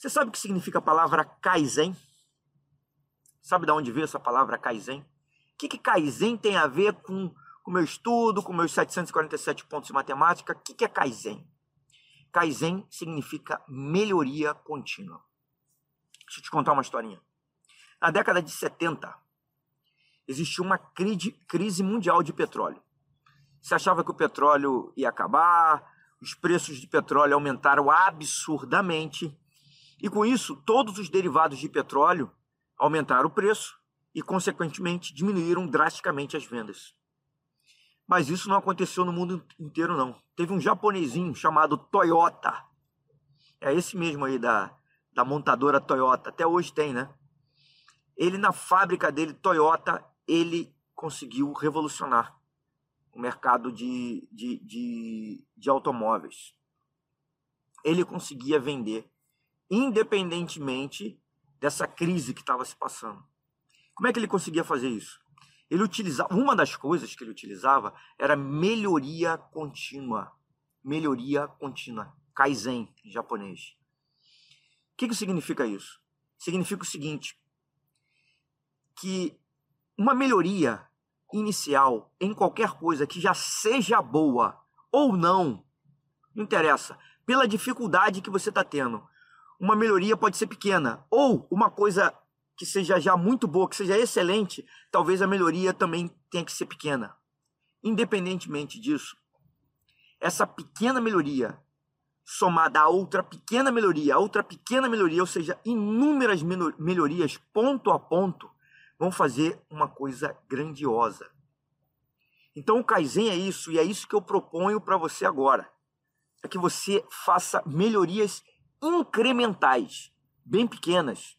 Você sabe o que significa a palavra Kaizen? Sabe de onde veio essa palavra Kaizen? O que, que Kaizen tem a ver com o meu estudo, com meus 747 pontos de matemática? O que, que é Kaizen? Kaizen significa melhoria contínua. Deixa eu te contar uma historinha. Na década de 70, existiu uma crise mundial de petróleo. Se achava que o petróleo ia acabar, os preços de petróleo aumentaram absurdamente, e com isso, todos os derivados de petróleo aumentaram o preço e, consequentemente, diminuíram drasticamente as vendas. Mas isso não aconteceu no mundo inteiro, não. Teve um japonesinho chamado Toyota. É esse mesmo aí da, da montadora Toyota. Até hoje tem, né? Ele, na fábrica dele, Toyota, ele conseguiu revolucionar o mercado de, de, de, de automóveis. Ele conseguia vender, independentemente dessa crise que estava se passando. Como é que ele conseguia fazer isso? Ele utilizava, uma das coisas que ele utilizava era melhoria contínua. Melhoria contínua. Kaizen, em japonês. O que, que significa isso? Significa o seguinte: que uma melhoria inicial em qualquer coisa que já seja boa ou não, não interessa, pela dificuldade que você está tendo. Uma melhoria pode ser pequena, ou uma coisa que seja já muito boa, que seja excelente, talvez a melhoria também tenha que ser pequena. Independentemente disso, essa pequena melhoria somada a outra pequena melhoria, a outra pequena melhoria, ou seja, inúmeras melhorias ponto a ponto, vão fazer uma coisa grandiosa. Então o Kaizen é isso, e é isso que eu proponho para você agora. É que você faça melhorias incrementais, bem pequenas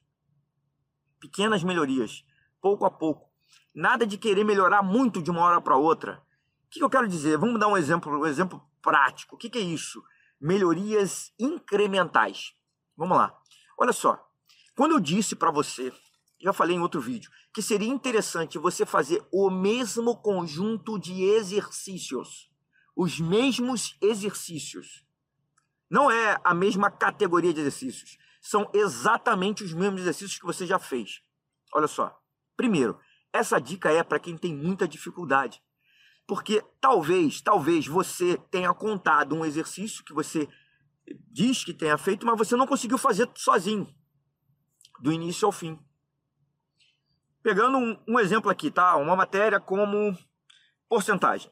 pequenas melhorias, pouco a pouco. Nada de querer melhorar muito de uma hora para outra. O que eu quero dizer? Vamos dar um exemplo, um exemplo prático. O que é isso? Melhorias incrementais. Vamos lá. Olha só. Quando eu disse para você, já falei em outro vídeo, que seria interessante você fazer o mesmo conjunto de exercícios, os mesmos exercícios. Não é a mesma categoria de exercícios são exatamente os mesmos exercícios que você já fez. Olha só. Primeiro, essa dica é para quem tem muita dificuldade. Porque talvez, talvez você tenha contado um exercício que você diz que tenha feito, mas você não conseguiu fazer sozinho, do início ao fim. Pegando um, um exemplo aqui, tá? Uma matéria como porcentagem.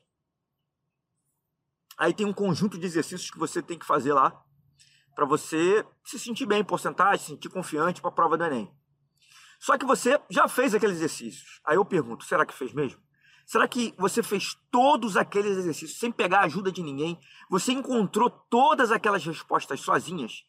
Aí tem um conjunto de exercícios que você tem que fazer lá para você se sentir bem em porcentagem, se sentir confiante para a prova do Enem. Só que você já fez aqueles exercícios. Aí eu pergunto, será que fez mesmo? Será que você fez todos aqueles exercícios sem pegar a ajuda de ninguém? Você encontrou todas aquelas respostas sozinhas?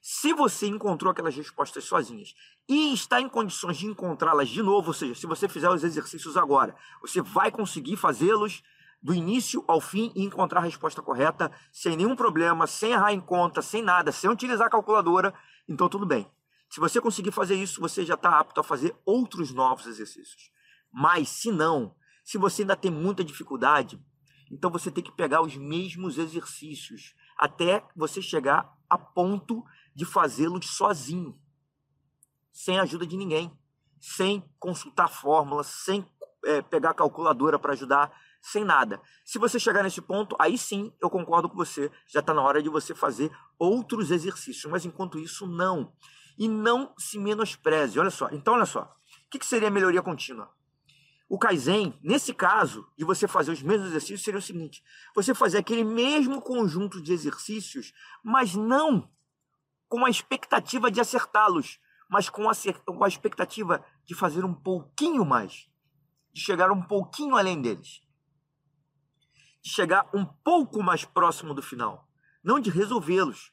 Se você encontrou aquelas respostas sozinhas e está em condições de encontrá-las de novo, ou seja, se você fizer os exercícios agora, você vai conseguir fazê-los do início ao fim e encontrar a resposta correta sem nenhum problema, sem errar em conta, sem nada, sem utilizar a calculadora, então tudo bem. Se você conseguir fazer isso, você já está apto a fazer outros novos exercícios. Mas se não, se você ainda tem muita dificuldade, então você tem que pegar os mesmos exercícios até você chegar a ponto de fazê-los sozinho, sem ajuda de ninguém, sem consultar fórmulas, sem é, pegar a calculadora para ajudar sem nada. Se você chegar nesse ponto, aí sim eu concordo com você. Já está na hora de você fazer outros exercícios. Mas enquanto isso, não. E não se menospreze. Olha só. Então, olha só. O que, que seria melhoria contínua? O Kaizen, nesse caso, de você fazer os mesmos exercícios, seria o seguinte: você fazer aquele mesmo conjunto de exercícios, mas não com a expectativa de acertá-los, mas com a, com a expectativa de fazer um pouquinho mais, de chegar um pouquinho além deles de chegar um pouco mais próximo do final, não de resolvê-los.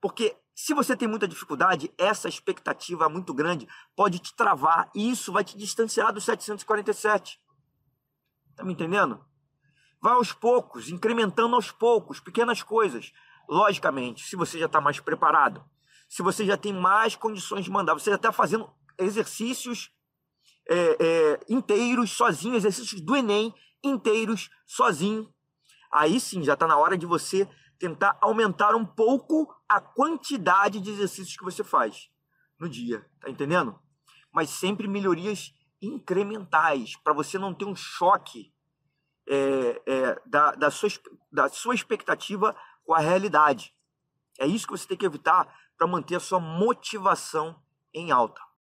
Porque se você tem muita dificuldade, essa expectativa muito grande pode te travar e isso vai te distanciar do 747. Tá me entendendo? Vai aos poucos, incrementando aos poucos, pequenas coisas. Logicamente, se você já está mais preparado, se você já tem mais condições de mandar, você já está fazendo exercícios é, é, inteiros sozinho, exercícios do Enem inteiros sozinho. Aí sim, já está na hora de você tentar aumentar um pouco a quantidade de exercícios que você faz no dia, tá entendendo? Mas sempre melhorias incrementais, para você não ter um choque é, é, da, da, sua, da sua expectativa com a realidade. É isso que você tem que evitar para manter a sua motivação em alta.